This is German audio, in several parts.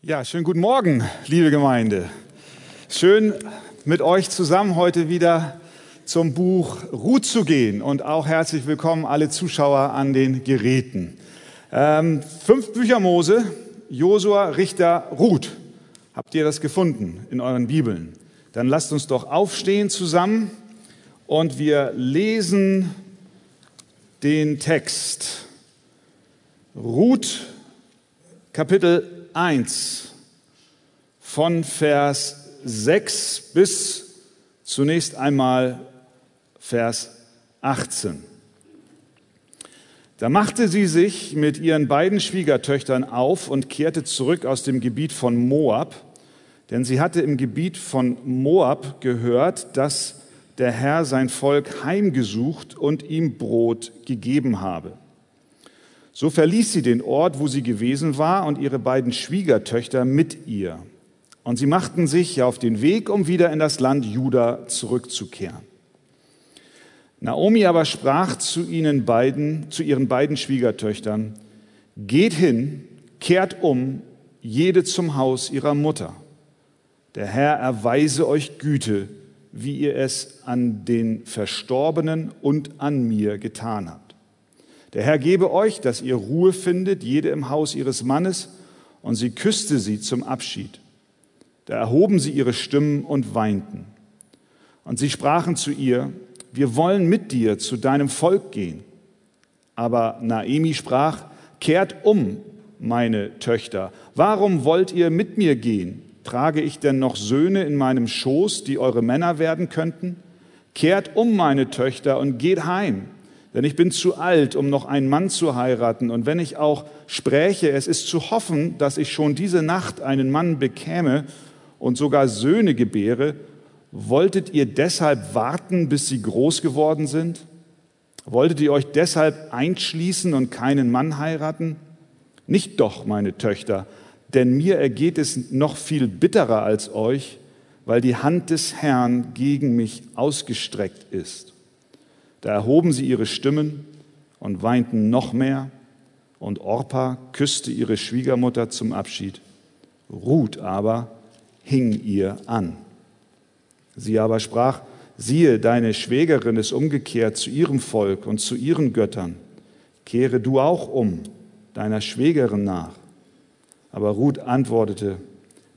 Ja, schönen guten Morgen, liebe Gemeinde. Schön mit euch zusammen heute wieder zum Buch Ruth zu gehen und auch herzlich willkommen alle Zuschauer an den Geräten. Ähm, fünf Bücher Mose, Josua, Richter, Ruth. Habt ihr das gefunden in euren Bibeln? Dann lasst uns doch aufstehen zusammen und wir lesen den Text. Ruth, Kapitel 1 von Vers 6 bis zunächst einmal Vers 18. Da machte sie sich mit ihren beiden Schwiegertöchtern auf und kehrte zurück aus dem Gebiet von Moab, denn sie hatte im Gebiet von Moab gehört, dass der Herr sein Volk heimgesucht und ihm Brot gegeben habe. So verließ sie den Ort, wo sie gewesen war, und ihre beiden Schwiegertöchter mit ihr. Und sie machten sich auf den Weg, um wieder in das Land Juda zurückzukehren. Naomi aber sprach zu ihnen beiden, zu ihren beiden Schwiegertöchtern, geht hin, kehrt um, jede zum Haus ihrer Mutter. Der Herr erweise euch Güte, wie ihr es an den Verstorbenen und an mir getan habt. Der Herr gebe euch, dass ihr Ruhe findet, jede im Haus ihres Mannes, und sie küsste sie zum Abschied. Da erhoben sie ihre Stimmen und weinten. Und sie sprachen zu ihr, wir wollen mit dir zu deinem Volk gehen. Aber Naemi sprach, kehrt um, meine Töchter. Warum wollt ihr mit mir gehen? Trage ich denn noch Söhne in meinem Schoß, die eure Männer werden könnten? Kehrt um, meine Töchter, und geht heim denn ich bin zu alt, um noch einen Mann zu heiraten. Und wenn ich auch spräche, es ist zu hoffen, dass ich schon diese Nacht einen Mann bekäme und sogar Söhne gebäre, wolltet ihr deshalb warten, bis sie groß geworden sind? Wolltet ihr euch deshalb einschließen und keinen Mann heiraten? Nicht doch, meine Töchter, denn mir ergeht es noch viel bitterer als euch, weil die Hand des Herrn gegen mich ausgestreckt ist. Da erhoben sie ihre Stimmen und weinten noch mehr, und Orpa küsste ihre Schwiegermutter zum Abschied. Ruth aber hing ihr an. Sie aber sprach, siehe, deine Schwägerin ist umgekehrt zu ihrem Volk und zu ihren Göttern. Kehre du auch um, deiner Schwägerin nach. Aber Ruth antwortete,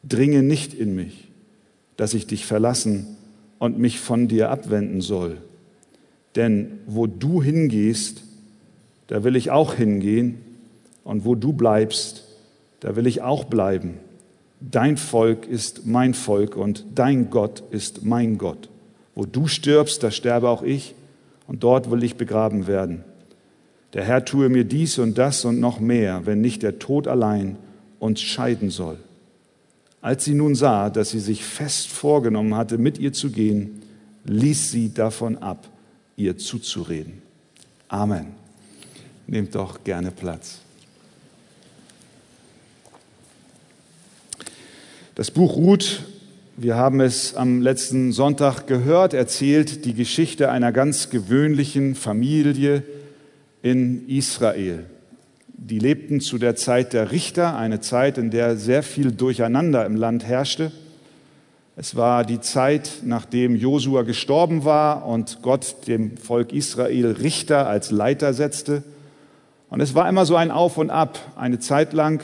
dringe nicht in mich, dass ich dich verlassen und mich von dir abwenden soll. Denn wo du hingehst, da will ich auch hingehen. Und wo du bleibst, da will ich auch bleiben. Dein Volk ist mein Volk und dein Gott ist mein Gott. Wo du stirbst, da sterbe auch ich und dort will ich begraben werden. Der Herr tue mir dies und das und noch mehr, wenn nicht der Tod allein uns scheiden soll. Als sie nun sah, dass sie sich fest vorgenommen hatte, mit ihr zu gehen, ließ sie davon ab ihr zuzureden. Amen. Nehmt doch gerne Platz. Das Buch Ruth, wir haben es am letzten Sonntag gehört, erzählt die Geschichte einer ganz gewöhnlichen Familie in Israel. Die lebten zu der Zeit der Richter, eine Zeit, in der sehr viel Durcheinander im Land herrschte. Es war die Zeit, nachdem Josua gestorben war und Gott dem Volk Israel Richter als Leiter setzte. Und es war immer so ein Auf und Ab. Eine Zeit lang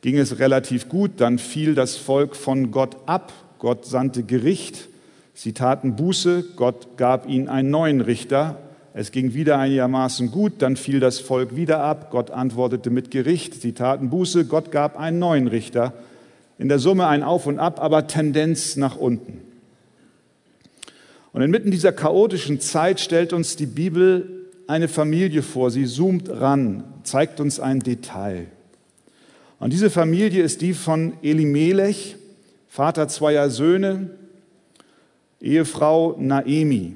ging es relativ gut, dann fiel das Volk von Gott ab. Gott sandte Gericht. Sie taten Buße. Gott gab ihnen einen neuen Richter. Es ging wieder einigermaßen gut, dann fiel das Volk wieder ab. Gott antwortete mit Gericht. Sie taten Buße. Gott gab einen neuen Richter in der Summe ein Auf und Ab, aber Tendenz nach unten. Und inmitten dieser chaotischen Zeit stellt uns die Bibel eine Familie vor. Sie zoomt ran, zeigt uns ein Detail. Und diese Familie ist die von Elimelech, Vater zweier Söhne, Ehefrau Naemi.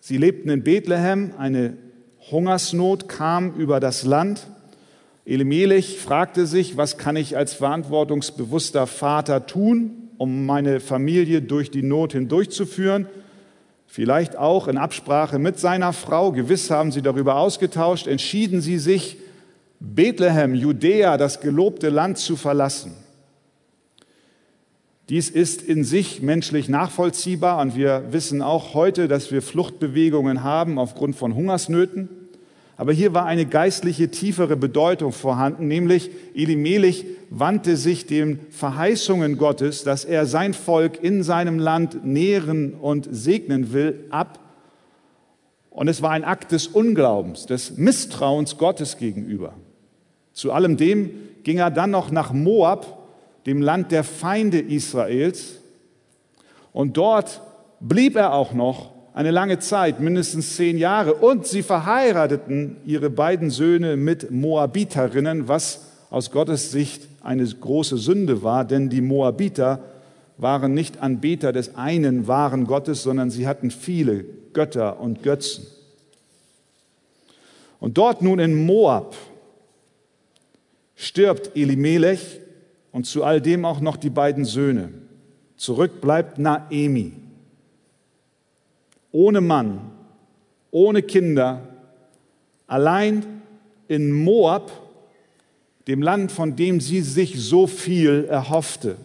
Sie lebten in Bethlehem, eine Hungersnot kam über das Land. Elimelech fragte sich, was kann ich als verantwortungsbewusster Vater tun, um meine Familie durch die Not hindurchzuführen? Vielleicht auch in Absprache mit seiner Frau, gewiss haben sie darüber ausgetauscht, entschieden sie sich, Bethlehem, Judäa, das gelobte Land zu verlassen. Dies ist in sich menschlich nachvollziehbar und wir wissen auch heute, dass wir Fluchtbewegungen haben aufgrund von Hungersnöten. Aber hier war eine geistliche, tiefere Bedeutung vorhanden, nämlich Elimelech wandte sich den Verheißungen Gottes, dass er sein Volk in seinem Land nähren und segnen will, ab. Und es war ein Akt des Unglaubens, des Misstrauens Gottes gegenüber. Zu allem dem ging er dann noch nach Moab, dem Land der Feinde Israels. Und dort blieb er auch noch eine lange Zeit, mindestens zehn Jahre. Und sie verheirateten ihre beiden Söhne mit Moabiterinnen, was aus Gottes Sicht eine große Sünde war, denn die Moabiter waren nicht Anbeter des einen wahren Gottes, sondern sie hatten viele Götter und Götzen. Und dort nun in Moab stirbt Elimelech und zu all dem auch noch die beiden Söhne. Zurück bleibt Naemi. Ohne Mann, ohne Kinder, allein in Moab, dem Land, von dem sie sich so viel erhoffte.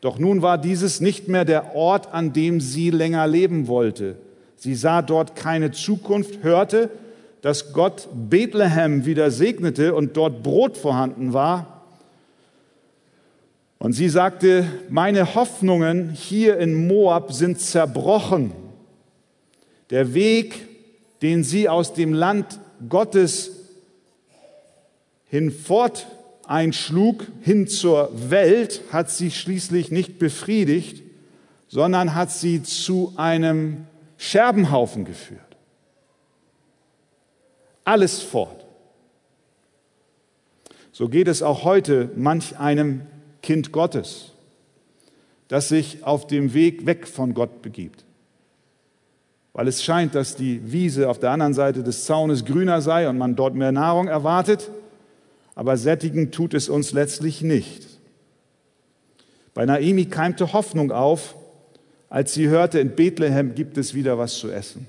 Doch nun war dieses nicht mehr der Ort, an dem sie länger leben wollte. Sie sah dort keine Zukunft, hörte, dass Gott Bethlehem wieder segnete und dort Brot vorhanden war und sie sagte, meine Hoffnungen hier in Moab sind zerbrochen. Der Weg, den sie aus dem Land Gottes hinfort einschlug, hin zur Welt, hat sie schließlich nicht befriedigt, sondern hat sie zu einem Scherbenhaufen geführt. Alles fort. So geht es auch heute manch einem Kind Gottes, das sich auf dem Weg weg von Gott begibt. Weil es scheint, dass die Wiese auf der anderen Seite des Zaunes grüner sei und man dort mehr Nahrung erwartet, aber sättigen tut es uns letztlich nicht. Bei Naimi keimte Hoffnung auf, als sie hörte, in Bethlehem gibt es wieder was zu essen.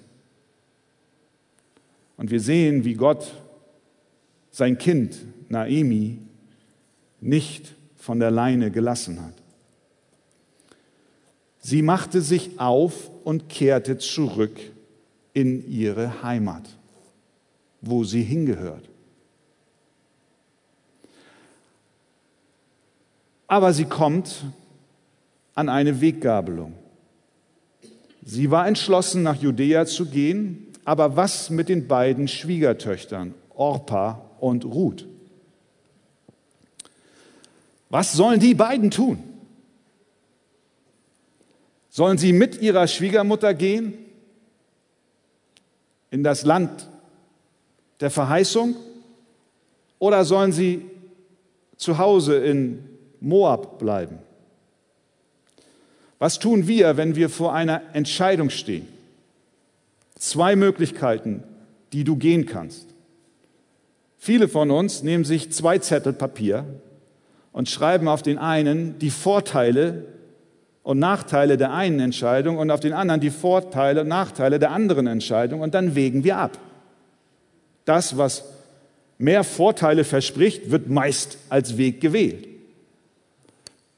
Und wir sehen, wie Gott sein Kind Naimi nicht von der Leine gelassen hat. Sie machte sich auf und kehrte zurück in ihre Heimat, wo sie hingehört. Aber sie kommt an eine Weggabelung. Sie war entschlossen, nach Judäa zu gehen, aber was mit den beiden Schwiegertöchtern, Orpa und Ruth? Was sollen die beiden tun? Sollen sie mit ihrer Schwiegermutter gehen in das Land der Verheißung oder sollen sie zu Hause in Moab bleiben? Was tun wir, wenn wir vor einer Entscheidung stehen? Zwei Möglichkeiten, die du gehen kannst. Viele von uns nehmen sich zwei Zettel Papier und schreiben auf den einen die Vorteile und Nachteile der einen Entscheidung und auf den anderen die Vorteile und Nachteile der anderen Entscheidung und dann wägen wir ab. Das, was mehr Vorteile verspricht, wird meist als Weg gewählt.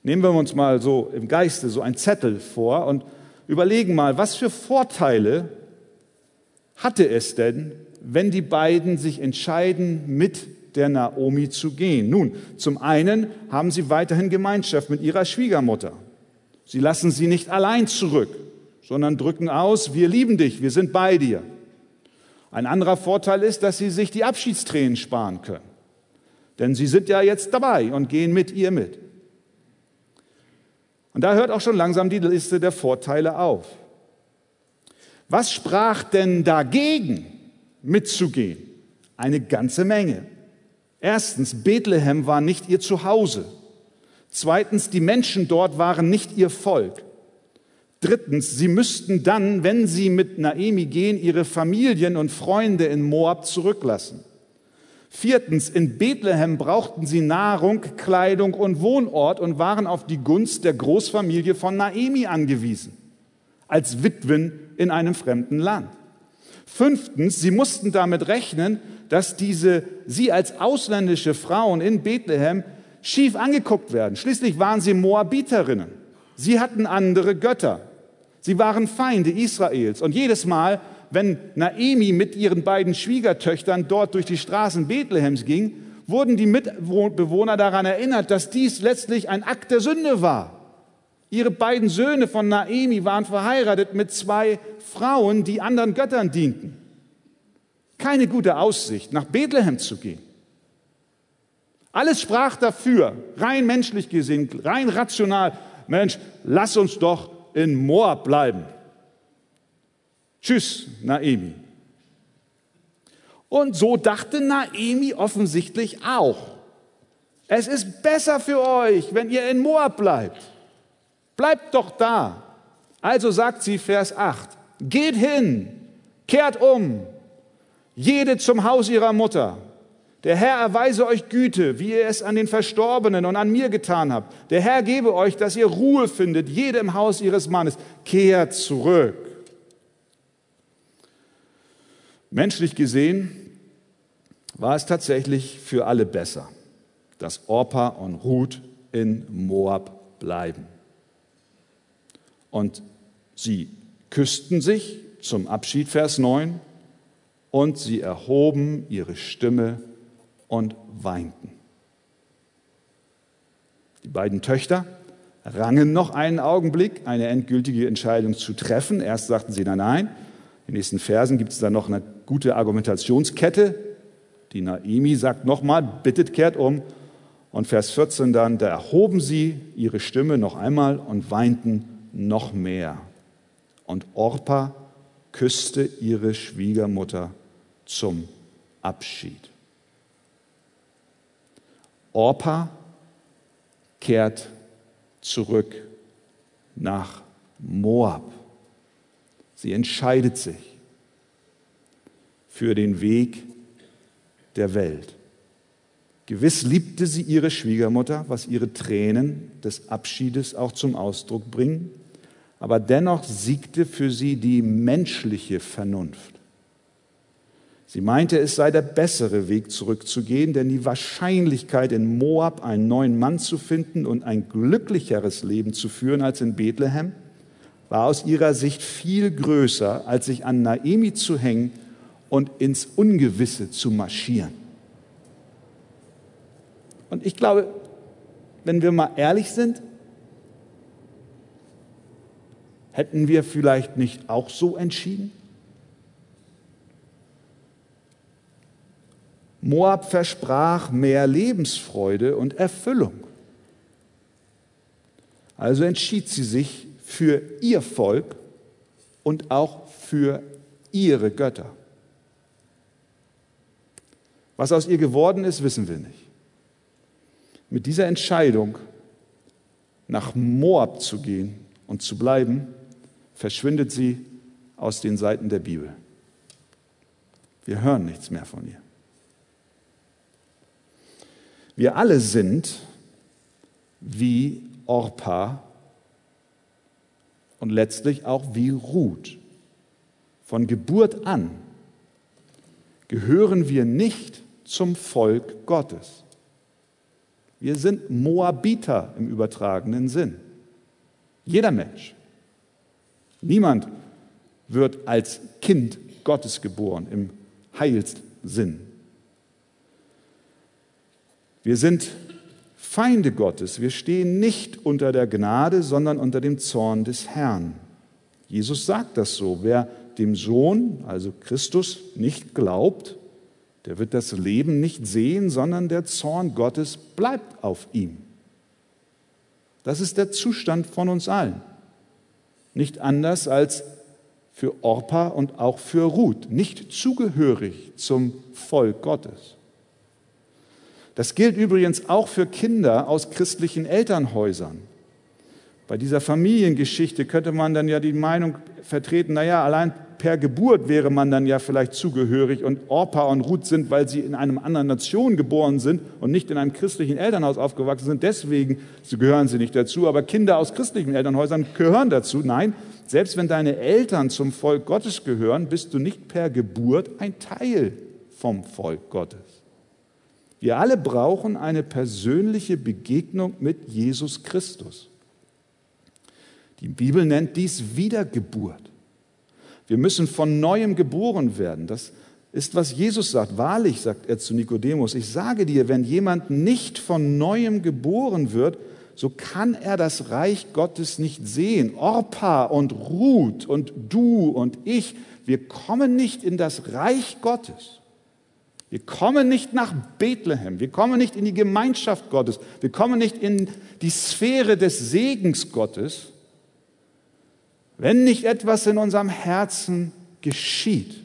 Nehmen wir uns mal so im Geiste so ein Zettel vor und überlegen mal, was für Vorteile hatte es denn, wenn die beiden sich entscheiden, mit der Naomi zu gehen. Nun, zum einen haben sie weiterhin Gemeinschaft mit ihrer Schwiegermutter. Sie lassen sie nicht allein zurück, sondern drücken aus, wir lieben dich, wir sind bei dir. Ein anderer Vorteil ist, dass sie sich die Abschiedstränen sparen können. Denn sie sind ja jetzt dabei und gehen mit ihr mit. Und da hört auch schon langsam die Liste der Vorteile auf. Was sprach denn dagegen, mitzugehen? Eine ganze Menge. Erstens, Bethlehem war nicht ihr Zuhause. Zweitens, die Menschen dort waren nicht ihr Volk. Drittens, sie müssten dann, wenn sie mit Naemi gehen, ihre Familien und Freunde in Moab zurücklassen. Viertens, in Bethlehem brauchten sie Nahrung, Kleidung und Wohnort und waren auf die Gunst der Großfamilie von Naemi angewiesen, als Witwen in einem fremden Land. Fünftens, sie mussten damit rechnen, dass diese, sie als ausländische Frauen in Bethlehem schief angeguckt werden. Schließlich waren sie Moabiterinnen. Sie hatten andere Götter. Sie waren Feinde Israels. Und jedes Mal, wenn Naemi mit ihren beiden Schwiegertöchtern dort durch die Straßen Bethlehems ging, wurden die Mitbewohner daran erinnert, dass dies letztlich ein Akt der Sünde war. Ihre beiden Söhne von Naemi waren verheiratet mit zwei Frauen, die anderen Göttern dienten. Keine gute Aussicht, nach Bethlehem zu gehen. Alles sprach dafür, rein menschlich gesehen, rein rational. Mensch, lass uns doch in Moab bleiben. Tschüss, Naemi. Und so dachte Naemi offensichtlich auch. Es ist besser für euch, wenn ihr in Moab bleibt. Bleibt doch da. Also sagt sie Vers 8, geht hin, kehrt um, jede zum Haus ihrer Mutter. Der Herr erweise euch Güte, wie ihr es an den Verstorbenen und an mir getan habt. Der Herr gebe euch, dass ihr Ruhe findet, jede im Haus ihres Mannes. Kehrt zurück. Menschlich gesehen war es tatsächlich für alle besser, dass Orpa und Ruth in Moab bleiben. Und sie küssten sich zum Abschied, Vers 9, und sie erhoben ihre Stimme und weinten. Die beiden Töchter rangen noch einen Augenblick, eine endgültige Entscheidung zu treffen. Erst sagten sie nein, nein. In den nächsten Versen gibt es dann noch eine gute Argumentationskette. Die Naimi sagt nochmal, bittet, kehrt um. Und Vers 14 dann, da erhoben sie ihre Stimme noch einmal und weinten noch mehr. Und Orpa küsste ihre Schwiegermutter zum Abschied. Orpa kehrt zurück nach Moab. Sie entscheidet sich für den Weg der Welt. Gewiss liebte sie ihre Schwiegermutter, was ihre Tränen des Abschiedes auch zum Ausdruck bringen, aber dennoch siegte für sie die menschliche Vernunft. Sie meinte, es sei der bessere Weg zurückzugehen, denn die Wahrscheinlichkeit, in Moab einen neuen Mann zu finden und ein glücklicheres Leben zu führen als in Bethlehem, war aus ihrer Sicht viel größer, als sich an Naemi zu hängen und ins Ungewisse zu marschieren. Und ich glaube, wenn wir mal ehrlich sind, hätten wir vielleicht nicht auch so entschieden? Moab versprach mehr Lebensfreude und Erfüllung. Also entschied sie sich für ihr Volk und auch für ihre Götter. Was aus ihr geworden ist, wissen wir nicht. Mit dieser Entscheidung, nach Moab zu gehen und zu bleiben, verschwindet sie aus den Seiten der Bibel. Wir hören nichts mehr von ihr. Wir alle sind wie Orpa und letztlich auch wie Ruth. Von Geburt an gehören wir nicht zum Volk Gottes. Wir sind Moabiter im übertragenen Sinn. Jeder Mensch. Niemand wird als Kind Gottes geboren im Heilssinn. Wir sind Feinde Gottes. Wir stehen nicht unter der Gnade, sondern unter dem Zorn des Herrn. Jesus sagt das so. Wer dem Sohn, also Christus, nicht glaubt, der wird das Leben nicht sehen, sondern der Zorn Gottes bleibt auf ihm. Das ist der Zustand von uns allen. Nicht anders als für Orpa und auch für Ruth, nicht zugehörig zum Volk Gottes. Das gilt übrigens auch für Kinder aus christlichen Elternhäusern. Bei dieser Familiengeschichte könnte man dann ja die Meinung vertreten, naja, allein per Geburt wäre man dann ja vielleicht zugehörig und Orpa und Ruth sind, weil sie in einer anderen Nation geboren sind und nicht in einem christlichen Elternhaus aufgewachsen sind, deswegen gehören sie nicht dazu. Aber Kinder aus christlichen Elternhäusern gehören dazu. Nein, selbst wenn deine Eltern zum Volk Gottes gehören, bist du nicht per Geburt ein Teil vom Volk Gottes. Wir alle brauchen eine persönliche Begegnung mit Jesus Christus. Die Bibel nennt dies Wiedergeburt. Wir müssen von neuem geboren werden. Das ist, was Jesus sagt. Wahrlich, sagt er zu Nikodemus, ich sage dir, wenn jemand nicht von neuem geboren wird, so kann er das Reich Gottes nicht sehen. Orpa und Ruth und du und ich, wir kommen nicht in das Reich Gottes. Wir kommen nicht nach Bethlehem, wir kommen nicht in die Gemeinschaft Gottes, wir kommen nicht in die Sphäre des Segens Gottes, wenn nicht etwas in unserem Herzen geschieht.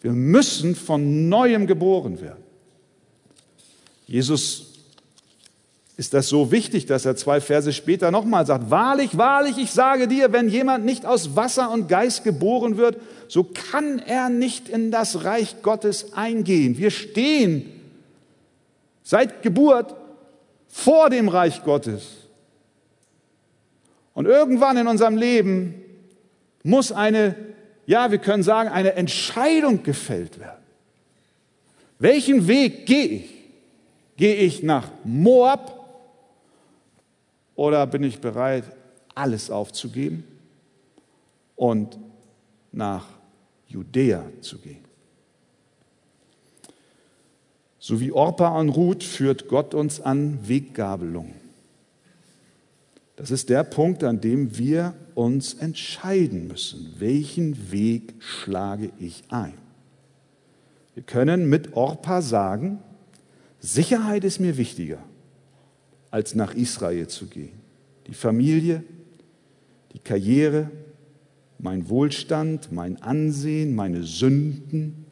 Wir müssen von neuem geboren werden. Jesus ist das so wichtig, dass er zwei Verse später nochmal sagt, wahrlich, wahrlich, ich sage dir, wenn jemand nicht aus Wasser und Geist geboren wird, so kann er nicht in das Reich Gottes eingehen. Wir stehen seit Geburt vor dem Reich Gottes. Und irgendwann in unserem Leben muss eine, ja, wir können sagen, eine Entscheidung gefällt werden. Welchen Weg gehe ich? Gehe ich nach Moab oder bin ich bereit, alles aufzugeben und nach Judäa zu gehen? So wie Orpa und Ruth führt Gott uns an Weggabelung. Das ist der Punkt, an dem wir uns entscheiden müssen. Welchen Weg schlage ich ein? Wir können mit Orpa sagen, Sicherheit ist mir wichtiger als nach Israel zu gehen. Die Familie, die Karriere, mein Wohlstand, mein Ansehen, meine Sünden,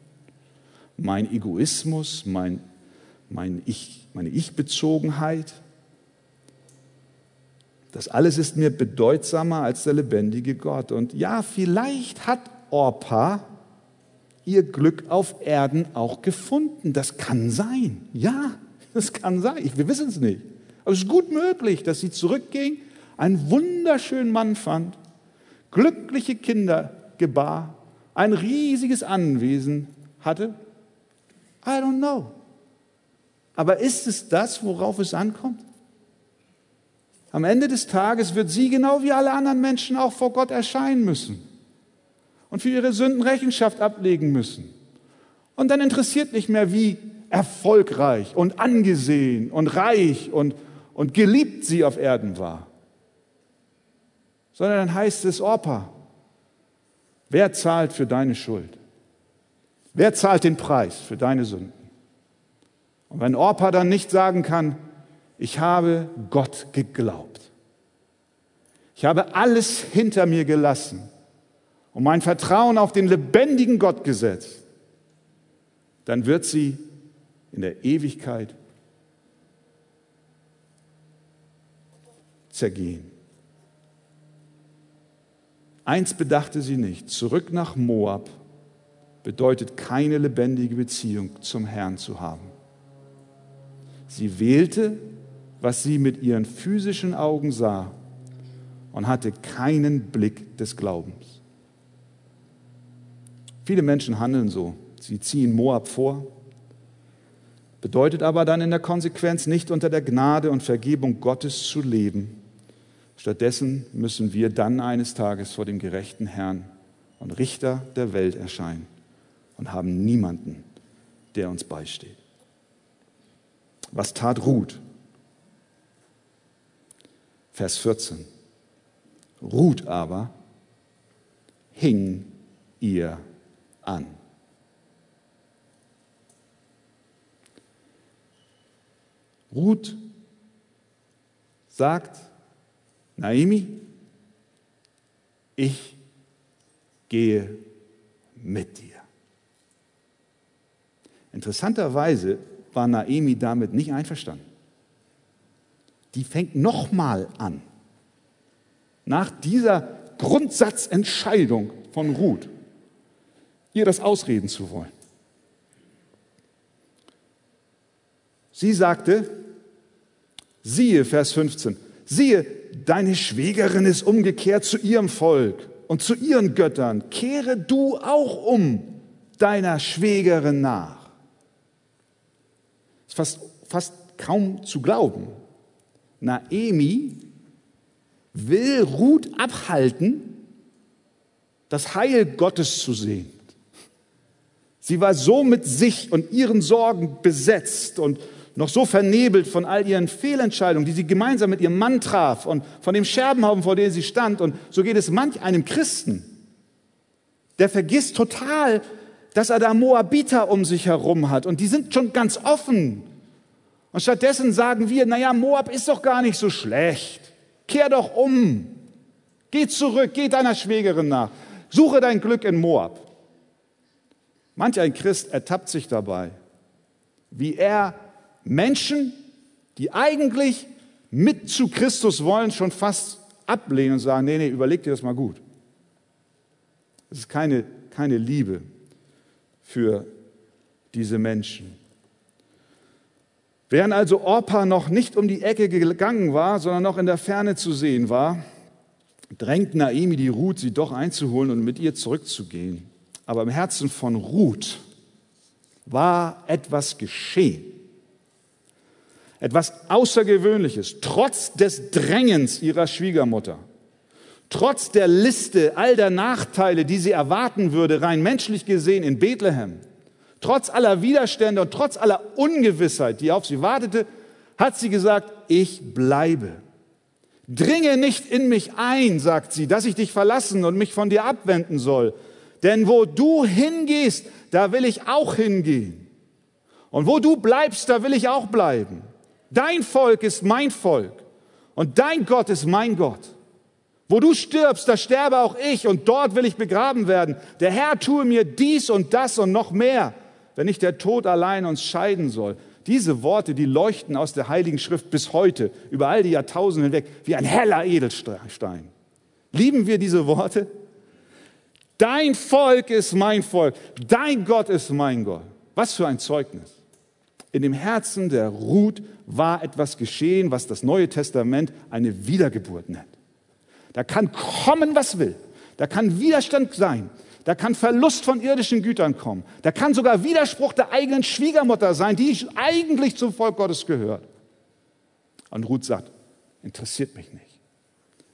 mein Egoismus, mein, mein ich, meine Ich-Bezogenheit. Das alles ist mir bedeutsamer als der lebendige Gott. Und ja, vielleicht hat Orpa ihr Glück auf Erden auch gefunden. Das kann sein. Ja, das kann sein. Wir wissen es nicht. Aber es ist gut möglich, dass sie zurückging, einen wunderschönen Mann fand, glückliche Kinder gebar, ein riesiges Anwesen hatte. I don't know. Aber ist es das, worauf es ankommt? Am Ende des Tages wird sie genau wie alle anderen Menschen auch vor Gott erscheinen müssen und für ihre Sünden Rechenschaft ablegen müssen. Und dann interessiert nicht mehr, wie erfolgreich und angesehen und reich und, und geliebt sie auf Erden war. Sondern dann heißt es, Orpa, wer zahlt für deine Schuld? Wer zahlt den Preis für deine Sünden? Und wenn Orpa dann nicht sagen kann, ich habe Gott geglaubt. Ich habe alles hinter mir gelassen und mein Vertrauen auf den lebendigen Gott gesetzt, dann wird sie in der Ewigkeit zergehen. Eins bedachte sie nicht, zurück nach Moab bedeutet keine lebendige Beziehung zum Herrn zu haben. Sie wählte, was sie mit ihren physischen Augen sah und hatte keinen Blick des Glaubens. Viele Menschen handeln so. Sie ziehen Moab vor, bedeutet aber dann in der Konsequenz nicht unter der Gnade und Vergebung Gottes zu leben, Stattdessen müssen wir dann eines Tages vor dem gerechten Herrn und Richter der Welt erscheinen und haben niemanden, der uns beisteht. Was tat Ruth? Vers 14. Ruth aber hing ihr an. Ruth sagt, Naimi, ich gehe mit dir. Interessanterweise war Naemi damit nicht einverstanden. Die fängt nochmal an. Nach dieser Grundsatzentscheidung von Ruth, ihr das ausreden zu wollen. Sie sagte, siehe, Vers 15, siehe, deine Schwägerin ist umgekehrt zu ihrem Volk und zu ihren Göttern. Kehre du auch um deiner Schwägerin nach. Ist fast, fast kaum zu glauben. Naemi will Ruth abhalten, das Heil Gottes zu sehen. Sie war so mit sich und ihren Sorgen besetzt und noch so vernebelt von all ihren Fehlentscheidungen, die sie gemeinsam mit ihrem Mann traf und von dem Scherbenhaufen, vor dem sie stand. Und so geht es manch einem Christen, der vergisst total, dass er da Moabiter um sich herum hat und die sind schon ganz offen. Und stattdessen sagen wir, naja, Moab ist doch gar nicht so schlecht. Kehr doch um. Geh zurück, geh deiner Schwägerin nach. Suche dein Glück in Moab. Manch ein Christ ertappt sich dabei, wie er Menschen, die eigentlich mit zu Christus wollen, schon fast ablehnen und sagen, nee, nee, überleg dir das mal gut. Es ist keine, keine Liebe für diese Menschen. Während also Orpa noch nicht um die Ecke gegangen war, sondern noch in der Ferne zu sehen war, drängt Naimi die Ruth, sie doch einzuholen und mit ihr zurückzugehen. Aber im Herzen von Ruth war etwas geschehen. Etwas Außergewöhnliches, trotz des Drängens ihrer Schwiegermutter, trotz der Liste all der Nachteile, die sie erwarten würde, rein menschlich gesehen in Bethlehem, trotz aller Widerstände und trotz aller Ungewissheit, die auf sie wartete, hat sie gesagt, ich bleibe. Dringe nicht in mich ein, sagt sie, dass ich dich verlassen und mich von dir abwenden soll. Denn wo du hingehst, da will ich auch hingehen. Und wo du bleibst, da will ich auch bleiben. Dein Volk ist mein Volk und dein Gott ist mein Gott. Wo du stirbst, da sterbe auch ich und dort will ich begraben werden. Der Herr tue mir dies und das und noch mehr, wenn nicht der Tod allein uns scheiden soll. Diese Worte, die leuchten aus der Heiligen Schrift bis heute, über all die Jahrtausende hinweg, wie ein heller Edelstein. Lieben wir diese Worte? Dein Volk ist mein Volk, dein Gott ist mein Gott. Was für ein Zeugnis. In dem Herzen der Ruth war etwas geschehen, was das Neue Testament eine Wiedergeburt nennt. Da kann kommen, was will. Da kann Widerstand sein. Da kann Verlust von irdischen Gütern kommen. Da kann sogar Widerspruch der eigenen Schwiegermutter sein, die eigentlich zum Volk Gottes gehört. Und Ruth sagt, interessiert mich nicht.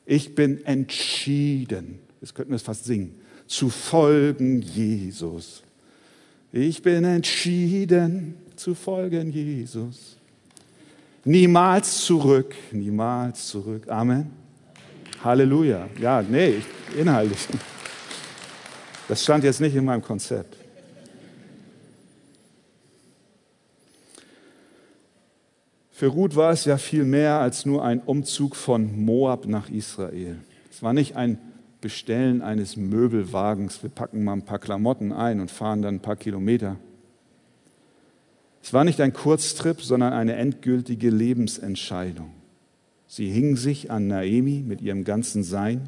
Ich bin entschieden, jetzt könnten wir es fast singen, zu folgen Jesus. Ich bin entschieden zu folgen Jesus. Niemals zurück, niemals zurück. Amen. Halleluja. Ja, nee, inhaltlich. Das stand jetzt nicht in meinem Konzept. Für Ruth war es ja viel mehr als nur ein Umzug von Moab nach Israel. Es war nicht ein Bestellen eines Möbelwagens. Wir packen mal ein paar Klamotten ein und fahren dann ein paar Kilometer. Es war nicht ein Kurztrip, sondern eine endgültige Lebensentscheidung. Sie hing sich an Naemi mit ihrem ganzen Sein.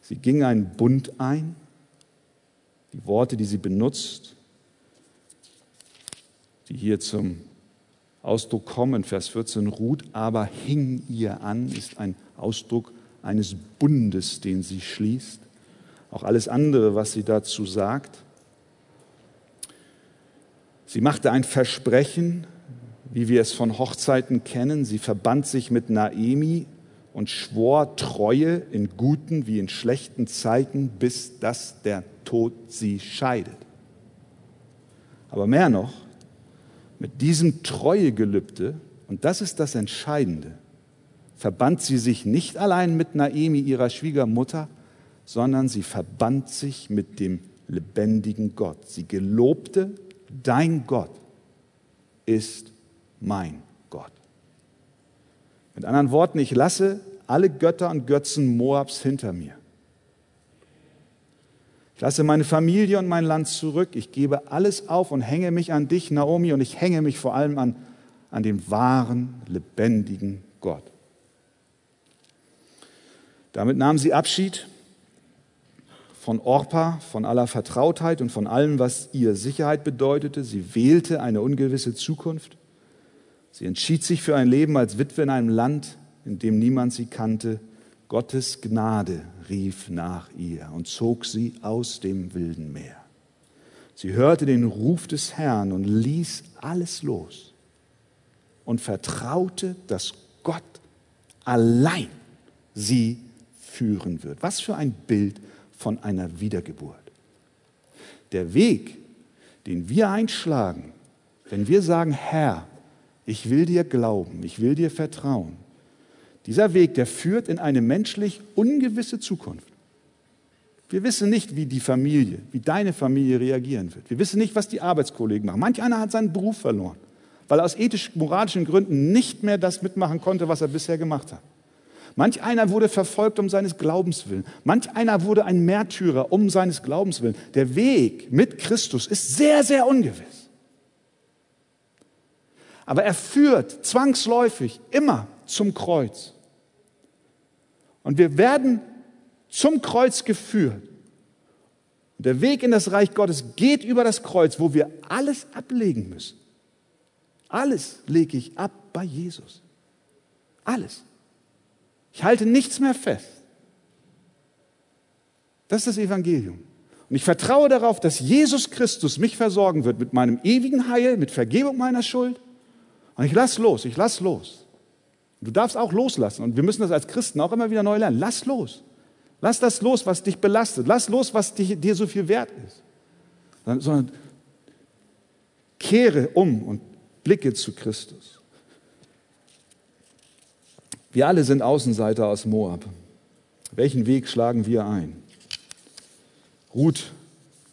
Sie ging einen Bund ein die Worte, die sie benutzt, die hier zum Ausdruck kommen, Vers 14, ruht aber hing ihr an, ist ein Ausdruck eines Bundes, den sie schließt. Auch alles andere, was sie dazu sagt. Sie machte ein Versprechen, wie wir es von Hochzeiten kennen. Sie verband sich mit Naemi und schwor Treue in guten wie in schlechten Zeiten, bis dass der Tod sie scheidet. Aber mehr noch, mit diesem Treuegelübde, und das ist das Entscheidende, verband sie sich nicht allein mit Naemi, ihrer Schwiegermutter, sondern sie verband sich mit dem lebendigen Gott. Sie gelobte, dein Gott ist mein Gott. Mit anderen Worten, ich lasse alle Götter und Götzen Moabs hinter mir. Ich lasse meine Familie und mein Land zurück. Ich gebe alles auf und hänge mich an dich, Naomi, und ich hänge mich vor allem an, an den wahren, lebendigen Gott. Damit nahm sie Abschied von Orpa, von aller Vertrautheit und von allem, was ihr Sicherheit bedeutete. Sie wählte eine ungewisse Zukunft. Sie entschied sich für ein Leben als Witwe in einem Land, in dem niemand sie kannte. Gottes Gnade rief nach ihr und zog sie aus dem wilden Meer. Sie hörte den Ruf des Herrn und ließ alles los und vertraute, dass Gott allein sie führen wird. Was für ein Bild von einer Wiedergeburt. Der Weg, den wir einschlagen, wenn wir sagen, Herr, ich will dir glauben, ich will dir vertrauen, dieser Weg, der führt in eine menschlich ungewisse Zukunft. Wir wissen nicht, wie die Familie, wie deine Familie reagieren wird. Wir wissen nicht, was die Arbeitskollegen machen. Manch einer hat seinen Beruf verloren, weil er aus ethisch-moralischen Gründen nicht mehr das mitmachen konnte, was er bisher gemacht hat. Manch einer wurde verfolgt um seines Glaubens willen. Manch einer wurde ein Märtyrer um seines Glaubens willen. Der Weg mit Christus ist sehr, sehr ungewiss. Aber er führt zwangsläufig immer zum Kreuz. Und wir werden zum Kreuz geführt. Und der Weg in das Reich Gottes geht über das Kreuz, wo wir alles ablegen müssen. Alles lege ich ab bei Jesus. Alles. Ich halte nichts mehr fest. Das ist das Evangelium. Und ich vertraue darauf, dass Jesus Christus mich versorgen wird mit meinem ewigen Heil, mit Vergebung meiner Schuld. Und ich lass los, ich lass los. Du darfst auch loslassen. Und wir müssen das als Christen auch immer wieder neu lernen. Lass los. Lass das los, was dich belastet. Lass los, was dich, dir so viel wert ist. Sondern kehre um und blicke zu Christus. Wir alle sind Außenseiter aus Moab. Welchen Weg schlagen wir ein? Ruth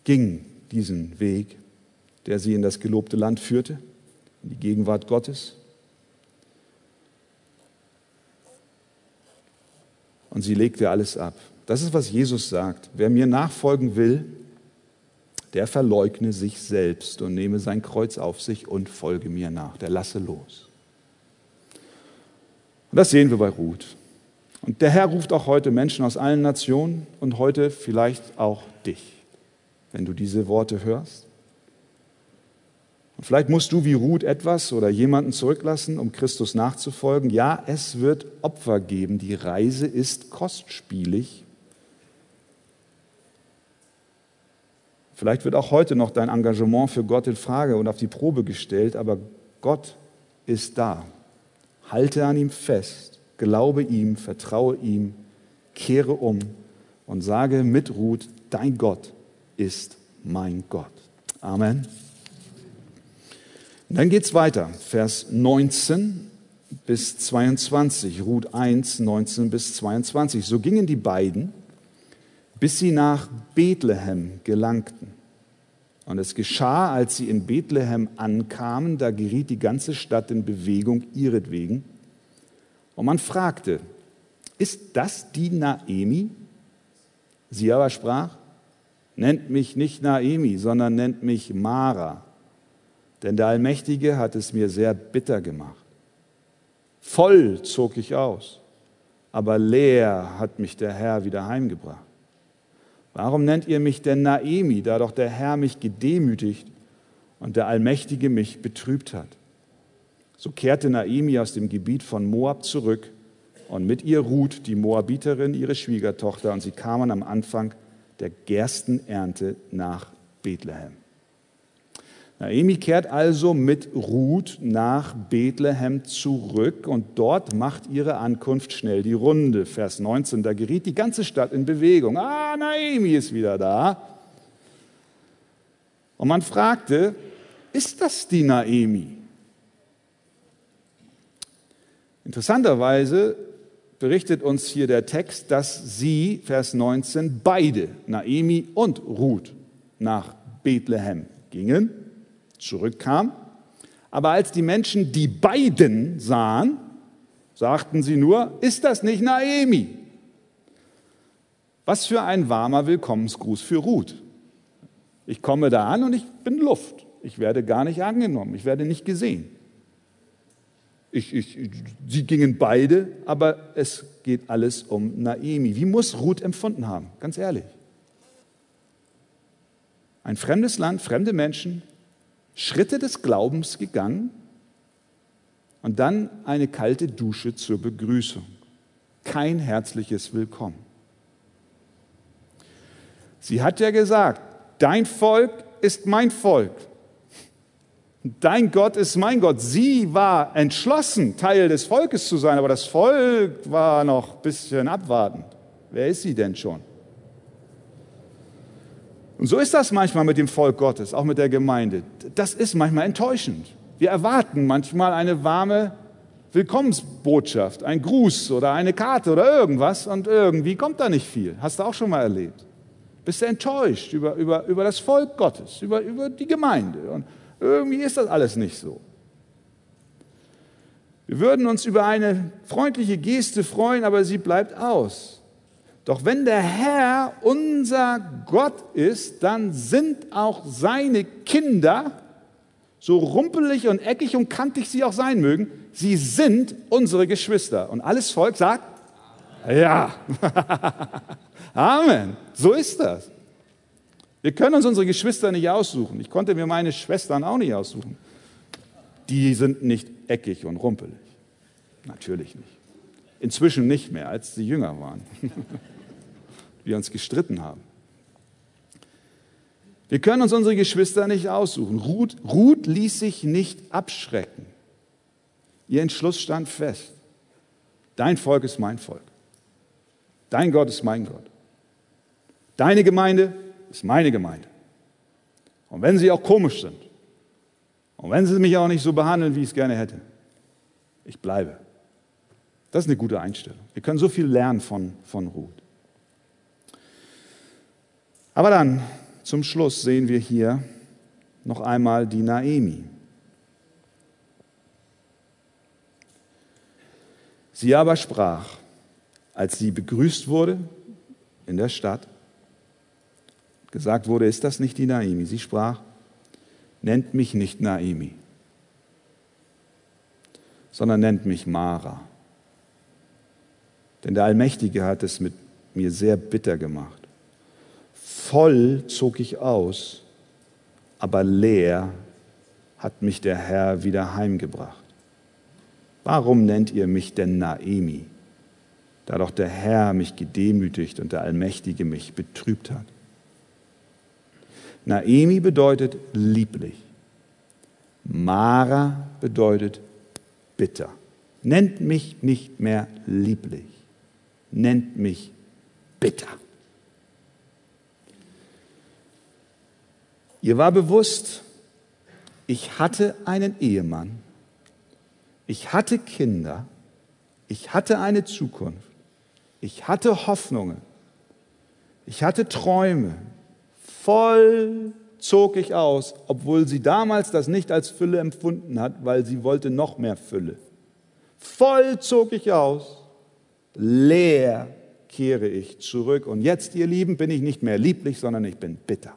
ging diesen Weg, der sie in das gelobte Land führte, in die Gegenwart Gottes. Und sie legte alles ab. Das ist, was Jesus sagt. Wer mir nachfolgen will, der verleugne sich selbst und nehme sein Kreuz auf sich und folge mir nach. Der lasse los. Und das sehen wir bei Ruth. Und der Herr ruft auch heute Menschen aus allen Nationen und heute vielleicht auch dich, wenn du diese Worte hörst. Und vielleicht musst du wie Ruth etwas oder jemanden zurücklassen, um Christus nachzufolgen. Ja, es wird Opfer geben. Die Reise ist kostspielig. Vielleicht wird auch heute noch dein Engagement für Gott in Frage und auf die Probe gestellt, aber Gott ist da. Halte an ihm fest, glaube ihm, vertraue ihm, kehre um und sage mit Ruth, dein Gott ist mein Gott. Amen. Und dann geht es weiter, Vers 19 bis 22, Ruth 1, 19 bis 22. So gingen die beiden, bis sie nach Bethlehem gelangten. Und es geschah, als sie in Bethlehem ankamen, da geriet die ganze Stadt in Bewegung ihretwegen. Und man fragte, ist das die Naemi? Sie aber sprach, nennt mich nicht Naemi, sondern nennt mich Mara, denn der Allmächtige hat es mir sehr bitter gemacht. Voll zog ich aus, aber leer hat mich der Herr wieder heimgebracht. Warum nennt ihr mich denn Naemi, da doch der Herr mich gedemütigt und der Allmächtige mich betrübt hat? So kehrte Naemi aus dem Gebiet von Moab zurück und mit ihr Ruth, die Moabiterin, ihre Schwiegertochter, und sie kamen am Anfang der Gerstenernte nach Bethlehem. Naemi kehrt also mit Ruth nach Bethlehem zurück und dort macht ihre Ankunft schnell die Runde. Vers 19, da geriet die ganze Stadt in Bewegung. Ah, Naemi ist wieder da. Und man fragte, ist das die Naemi? Interessanterweise berichtet uns hier der Text, dass sie, Vers 19, beide, Naemi und Ruth, nach Bethlehem gingen zurückkam. Aber als die Menschen die beiden sahen, sagten sie nur, ist das nicht Naemi? Was für ein warmer Willkommensgruß für Ruth. Ich komme da an und ich bin Luft. Ich werde gar nicht angenommen. Ich werde nicht gesehen. Ich, ich, sie gingen beide, aber es geht alles um Naemi. Wie muss Ruth empfunden haben? Ganz ehrlich. Ein fremdes Land, fremde Menschen, Schritte des Glaubens gegangen und dann eine kalte Dusche zur Begrüßung. Kein herzliches Willkommen. Sie hat ja gesagt, dein Volk ist mein Volk. Dein Gott ist mein Gott. Sie war entschlossen, Teil des Volkes zu sein, aber das Volk war noch ein bisschen abwartend. Wer ist sie denn schon? Und so ist das manchmal mit dem Volk Gottes, auch mit der Gemeinde. Das ist manchmal enttäuschend. Wir erwarten manchmal eine warme Willkommensbotschaft, ein Gruß oder eine Karte oder irgendwas und irgendwie kommt da nicht viel. Hast du auch schon mal erlebt? Bist du enttäuscht über, über, über das Volk Gottes, über, über die Gemeinde und irgendwie ist das alles nicht so. Wir würden uns über eine freundliche Geste freuen, aber sie bleibt aus. Doch wenn der Herr unser Gott ist, dann sind auch seine Kinder, so rumpelig und eckig und kantig sie auch sein mögen, sie sind unsere Geschwister. Und alles Volk sagt, ja. Amen. So ist das. Wir können uns unsere Geschwister nicht aussuchen. Ich konnte mir meine Schwestern auch nicht aussuchen. Die sind nicht eckig und rumpelig. Natürlich nicht. Inzwischen nicht mehr, als sie jünger waren. Wir uns gestritten haben. Wir können uns unsere Geschwister nicht aussuchen. Ruth, Ruth ließ sich nicht abschrecken. Ihr Entschluss stand fest. Dein Volk ist mein Volk. Dein Gott ist mein Gott. Deine Gemeinde ist meine Gemeinde. Und wenn sie auch komisch sind und wenn sie mich auch nicht so behandeln, wie ich es gerne hätte, ich bleibe. Das ist eine gute Einstellung. Wir können so viel lernen von, von Ruth. Aber dann, zum Schluss, sehen wir hier noch einmal die Naemi. Sie aber sprach, als sie begrüßt wurde in der Stadt, gesagt wurde, ist das nicht die Naimi? Sie sprach, nennt mich nicht Naimi, sondern nennt mich Mara. Denn der Allmächtige hat es mit mir sehr bitter gemacht. Voll zog ich aus, aber leer hat mich der Herr wieder heimgebracht. Warum nennt ihr mich denn Naemi, da doch der Herr mich gedemütigt und der Allmächtige mich betrübt hat? Naemi bedeutet lieblich. Mara bedeutet bitter. Nennt mich nicht mehr lieblich, nennt mich bitter. Ihr war bewusst, ich hatte einen Ehemann, ich hatte Kinder, ich hatte eine Zukunft, ich hatte Hoffnungen, ich hatte Träume, voll zog ich aus, obwohl sie damals das nicht als Fülle empfunden hat, weil sie wollte noch mehr Fülle. Voll zog ich aus, leer kehre ich zurück. Und jetzt, ihr Lieben, bin ich nicht mehr lieblich, sondern ich bin bitter.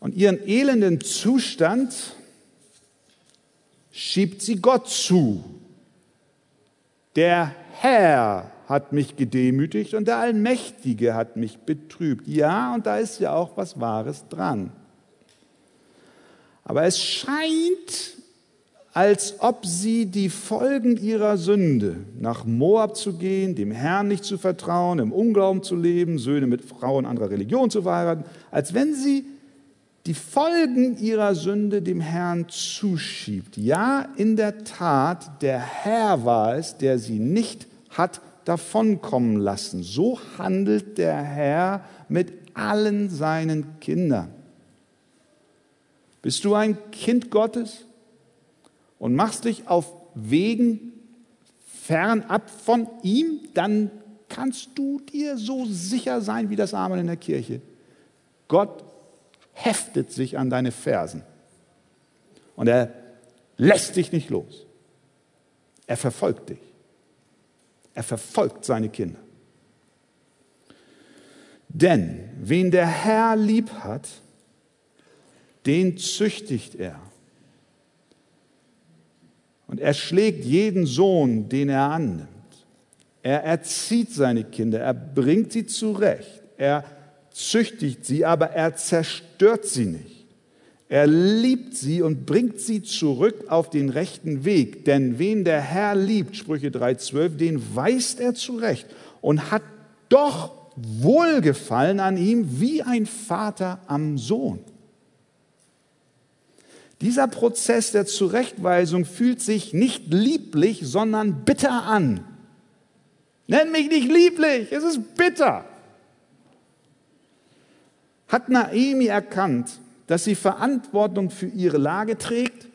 Und ihren elenden Zustand schiebt sie Gott zu. Der Herr hat mich gedemütigt und der Allmächtige hat mich betrübt. Ja, und da ist ja auch was Wahres dran. Aber es scheint, als ob sie die Folgen ihrer Sünde, nach Moab zu gehen, dem Herrn nicht zu vertrauen, im Unglauben zu leben, Söhne mit Frauen anderer Religion zu verheiraten, als wenn sie die Folgen ihrer Sünde dem Herrn zuschiebt. Ja, in der Tat, der Herr war es, der sie nicht hat davonkommen lassen. So handelt der Herr mit allen seinen Kindern. Bist du ein Kind Gottes und machst dich auf Wegen fernab von ihm, dann kannst du dir so sicher sein wie das Amen in der Kirche. Gott heftet sich an deine Fersen und er lässt dich nicht los. Er verfolgt dich. Er verfolgt seine Kinder. Denn wen der Herr lieb hat, den züchtigt er. Und er schlägt jeden Sohn, den er annimmt. Er erzieht seine Kinder, er bringt sie zurecht, er züchtigt sie, aber er zerstört sie nicht. Er liebt sie und bringt sie zurück auf den rechten Weg. Denn wen der Herr liebt, Sprüche 3,12, den weist er zurecht und hat doch Wohlgefallen an ihm wie ein Vater am Sohn. Dieser Prozess der Zurechtweisung fühlt sich nicht lieblich, sondern bitter an. Nenn mich nicht lieblich, es ist bitter. Hat Naemi erkannt, dass sie Verantwortung für ihre Lage trägt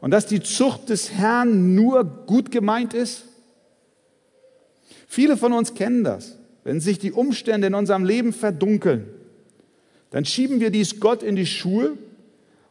und dass die Zucht des Herrn nur gut gemeint ist? Viele von uns kennen das. Wenn sich die Umstände in unserem Leben verdunkeln, dann schieben wir dies Gott in die Schuhe.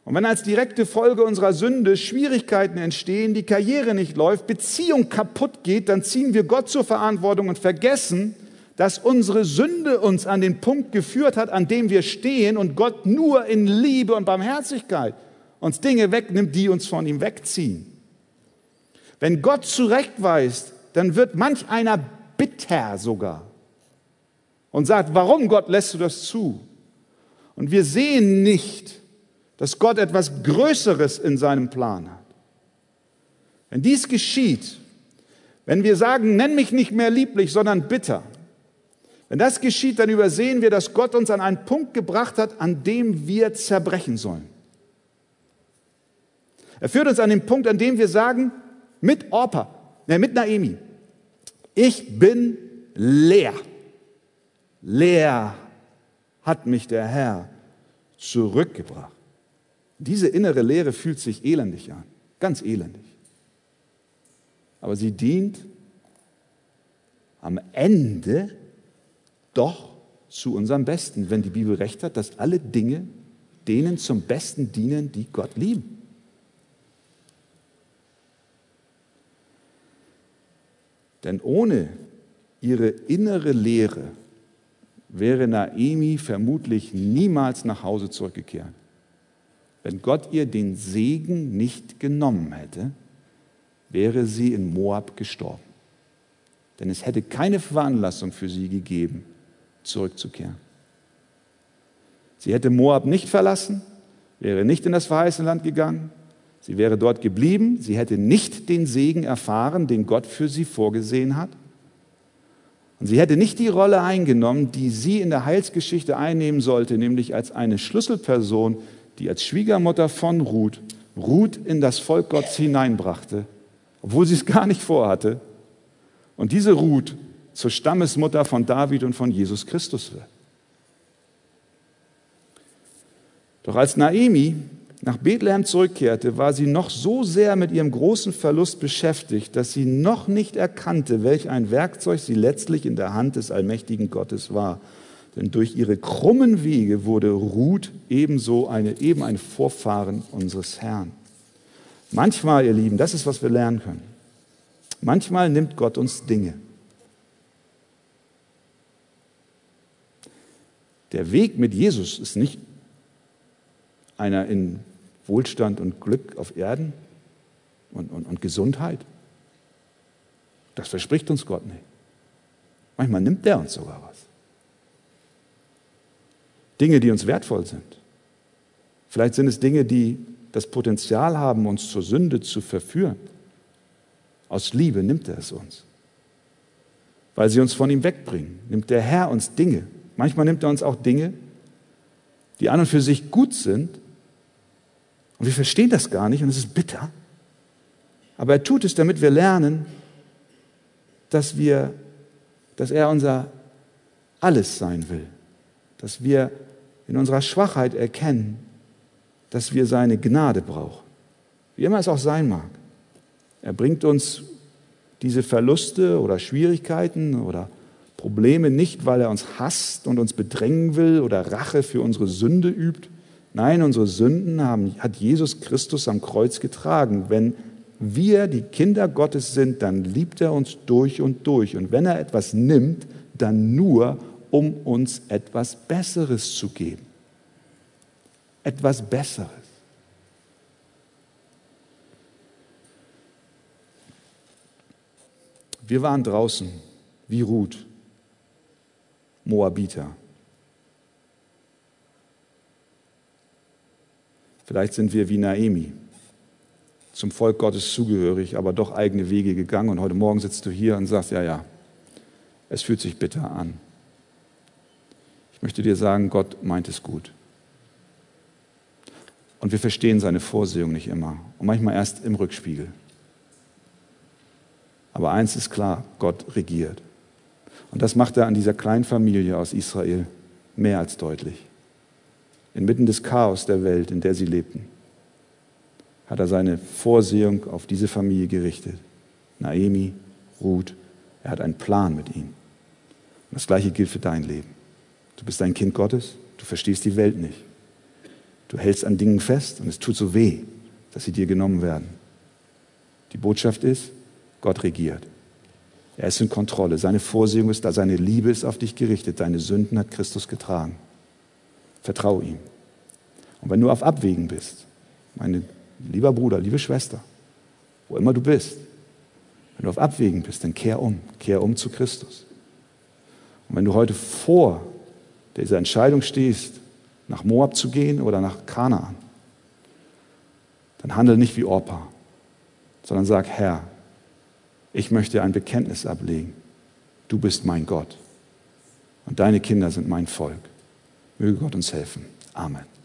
Und wenn als direkte Folge unserer Sünde Schwierigkeiten entstehen, die Karriere nicht läuft, Beziehung kaputt geht, dann ziehen wir Gott zur Verantwortung und vergessen, dass unsere Sünde uns an den Punkt geführt hat, an dem wir stehen und Gott nur in Liebe und Barmherzigkeit uns Dinge wegnimmt, die uns von ihm wegziehen. Wenn Gott zurechtweist, dann wird manch einer bitter sogar und sagt, warum Gott lässt du das zu? Und wir sehen nicht, dass Gott etwas Größeres in seinem Plan hat. Wenn dies geschieht, wenn wir sagen, nenn mich nicht mehr lieblich, sondern bitter, wenn das geschieht, dann übersehen wir, dass Gott uns an einen Punkt gebracht hat, an dem wir zerbrechen sollen. Er führt uns an den Punkt, an dem wir sagen, mit Orpa, ne, mit Naemi, ich bin leer. Leer hat mich der Herr zurückgebracht. Diese innere Leere fühlt sich elendig an, ganz elendig. Aber sie dient am Ende doch zu unserem Besten, wenn die Bibel recht hat, dass alle Dinge denen zum Besten dienen, die Gott lieben. Denn ohne ihre innere Lehre wäre Naemi vermutlich niemals nach Hause zurückgekehrt. Wenn Gott ihr den Segen nicht genommen hätte, wäre sie in Moab gestorben. Denn es hätte keine Veranlassung für sie gegeben, zurückzukehren. Sie hätte Moab nicht verlassen, wäre nicht in das verheißene Land gegangen, sie wäre dort geblieben, sie hätte nicht den Segen erfahren, den Gott für sie vorgesehen hat. Und sie hätte nicht die Rolle eingenommen, die sie in der Heilsgeschichte einnehmen sollte, nämlich als eine Schlüsselperson, die als Schwiegermutter von Ruth Ruth in das Volk Gottes hineinbrachte, obwohl sie es gar nicht vorhatte. Und diese Ruth zur Stammesmutter von David und von Jesus Christus wird. Doch als Naemi nach Bethlehem zurückkehrte, war sie noch so sehr mit ihrem großen Verlust beschäftigt, dass sie noch nicht erkannte, welch ein Werkzeug sie letztlich in der Hand des allmächtigen Gottes war. Denn durch ihre krummen Wege wurde Ruth ebenso eine, eben ein Vorfahren unseres Herrn. Manchmal, ihr Lieben, das ist, was wir lernen können. Manchmal nimmt Gott uns Dinge. Der Weg mit Jesus ist nicht einer in Wohlstand und Glück auf Erden und, und, und Gesundheit. Das verspricht uns Gott nicht. Manchmal nimmt er uns sogar was. Dinge, die uns wertvoll sind. Vielleicht sind es Dinge, die das Potenzial haben, uns zur Sünde zu verführen. Aus Liebe nimmt er es uns. Weil sie uns von ihm wegbringen, nimmt der Herr uns Dinge. Manchmal nimmt er uns auch Dinge, die an und für sich gut sind. Und wir verstehen das gar nicht und es ist bitter. Aber er tut es, damit wir lernen, dass wir, dass er unser Alles sein will. Dass wir in unserer Schwachheit erkennen, dass wir seine Gnade brauchen. Wie immer es auch sein mag. Er bringt uns diese Verluste oder Schwierigkeiten oder Probleme nicht, weil er uns hasst und uns bedrängen will oder Rache für unsere Sünde übt. Nein, unsere Sünden haben, hat Jesus Christus am Kreuz getragen. Wenn wir die Kinder Gottes sind, dann liebt er uns durch und durch. Und wenn er etwas nimmt, dann nur, um uns etwas Besseres zu geben. Etwas Besseres. Wir waren draußen wie Ruth, Moabiter. Vielleicht sind wir wie Naemi, zum Volk Gottes zugehörig, aber doch eigene Wege gegangen. Und heute Morgen sitzt du hier und sagst, ja, ja, es fühlt sich bitter an. Ich möchte dir sagen, Gott meint es gut. Und wir verstehen seine Vorsehung nicht immer und manchmal erst im Rückspiegel. Aber eins ist klar, Gott regiert. Und das macht er an dieser kleinen Familie aus Israel mehr als deutlich. Inmitten des Chaos der Welt, in der sie lebten, hat er seine Vorsehung auf diese Familie gerichtet. Naemi, Ruth, er hat einen Plan mit ihnen. Und das Gleiche gilt für dein Leben. Du bist ein Kind Gottes, du verstehst die Welt nicht. Du hältst an Dingen fest und es tut so weh, dass sie dir genommen werden. Die Botschaft ist, Gott regiert. Er ist in Kontrolle. Seine Vorsehung ist da, seine Liebe ist auf dich gerichtet. Deine Sünden hat Christus getragen. Vertrau ihm. Und wenn du auf Abwägen bist, mein lieber Bruder, liebe Schwester, wo immer du bist, wenn du auf Abwägen bist, dann kehr um. Kehr um zu Christus. Und wenn du heute vor dieser Entscheidung stehst, nach Moab zu gehen oder nach Kanaan, dann handle nicht wie Orpa, sondern sag, Herr, ich möchte ein Bekenntnis ablegen. Du bist mein Gott und deine Kinder sind mein Volk. Möge Gott uns helfen. Amen.